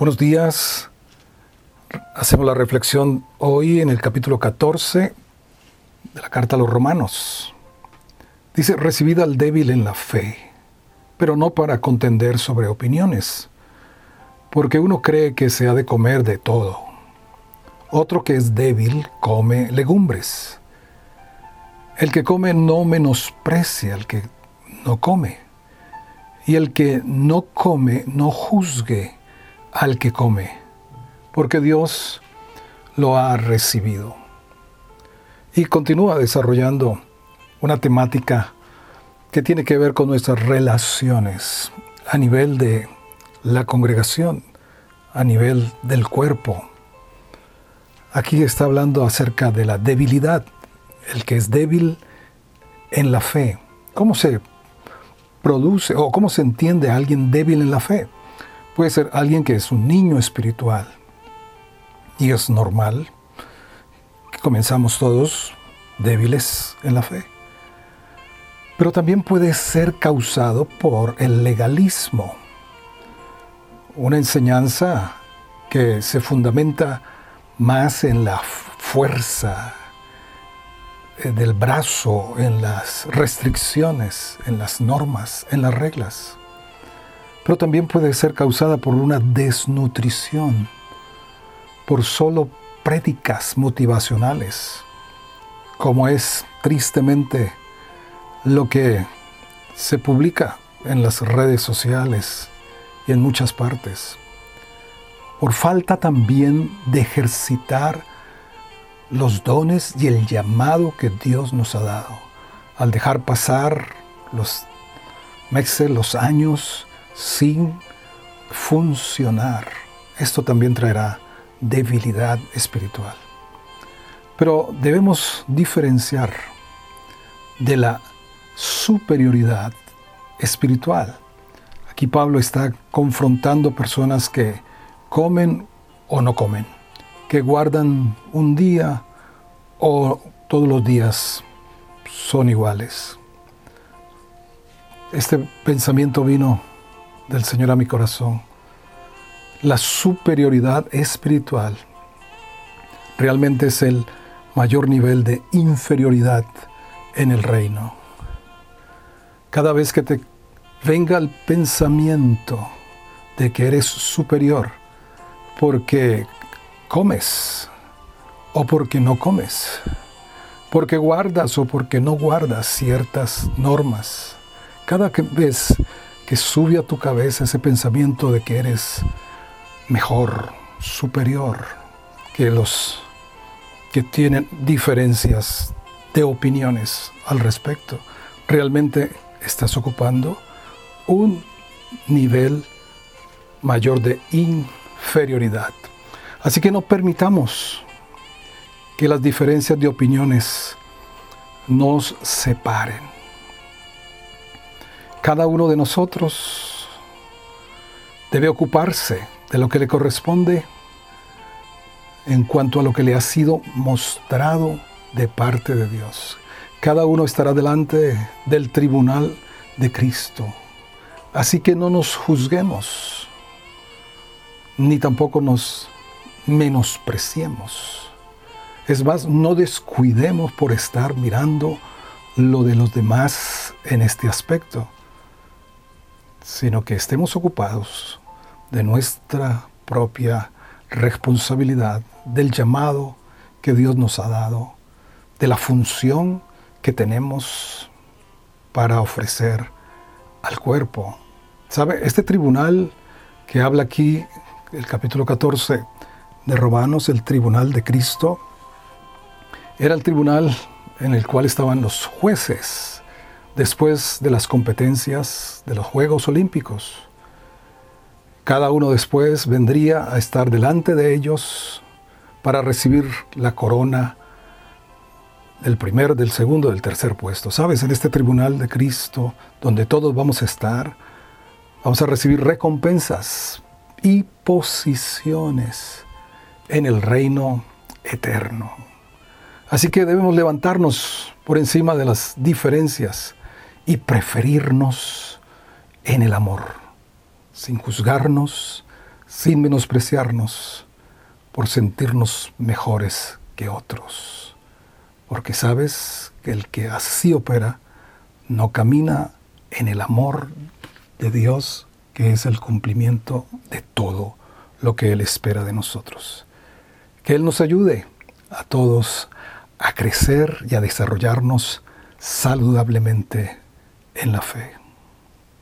Buenos días. Hacemos la reflexión hoy en el capítulo 14 de la carta a los romanos. Dice, recibid al débil en la fe, pero no para contender sobre opiniones, porque uno cree que se ha de comer de todo. Otro que es débil come legumbres. El que come no menosprecia al que no come, y el que no come no juzgue al que come, porque Dios lo ha recibido. Y continúa desarrollando una temática que tiene que ver con nuestras relaciones a nivel de la congregación, a nivel del cuerpo. Aquí está hablando acerca de la debilidad, el que es débil en la fe. ¿Cómo se produce o cómo se entiende a alguien débil en la fe? Puede ser alguien que es un niño espiritual y es normal que comenzamos todos débiles en la fe. Pero también puede ser causado por el legalismo, una enseñanza que se fundamenta más en la fuerza eh, del brazo, en las restricciones, en las normas, en las reglas pero también puede ser causada por una desnutrición, por solo prédicas motivacionales, como es tristemente lo que se publica en las redes sociales y en muchas partes, por falta también de ejercitar los dones y el llamado que Dios nos ha dado, al dejar pasar los meses, los años, sin funcionar. Esto también traerá debilidad espiritual. Pero debemos diferenciar de la superioridad espiritual. Aquí Pablo está confrontando personas que comen o no comen, que guardan un día o todos los días son iguales. Este pensamiento vino del Señor a mi corazón. La superioridad espiritual realmente es el mayor nivel de inferioridad en el reino. Cada vez que te venga el pensamiento de que eres superior porque comes o porque no comes, porque guardas o porque no guardas ciertas normas, cada vez que sube a tu cabeza ese pensamiento de que eres mejor, superior que los que tienen diferencias de opiniones al respecto. Realmente estás ocupando un nivel mayor de inferioridad. Así que no permitamos que las diferencias de opiniones nos separen cada uno de nosotros debe ocuparse de lo que le corresponde en cuanto a lo que le ha sido mostrado de parte de Dios. Cada uno estará delante del tribunal de Cristo. Así que no nos juzguemos, ni tampoco nos menospreciemos. Es más, no descuidemos por estar mirando lo de los demás en este aspecto sino que estemos ocupados de nuestra propia responsabilidad, del llamado que Dios nos ha dado, de la función que tenemos para ofrecer al cuerpo. ¿Sabe? Este tribunal que habla aquí, el capítulo 14 de Romanos, el tribunal de Cristo, era el tribunal en el cual estaban los jueces, después de las competencias de los Juegos Olímpicos. Cada uno después vendría a estar delante de ellos para recibir la corona del primer, del segundo, del tercer puesto. Sabes, en este tribunal de Cristo, donde todos vamos a estar, vamos a recibir recompensas y posiciones en el reino eterno. Así que debemos levantarnos por encima de las diferencias y preferirnos en el amor, sin juzgarnos, sin menospreciarnos por sentirnos mejores que otros, porque sabes que el que así opera no camina en el amor de Dios, que es el cumplimiento de todo lo que Él espera de nosotros. Que Él nos ayude a todos a crecer y a desarrollarnos saludablemente en la fe.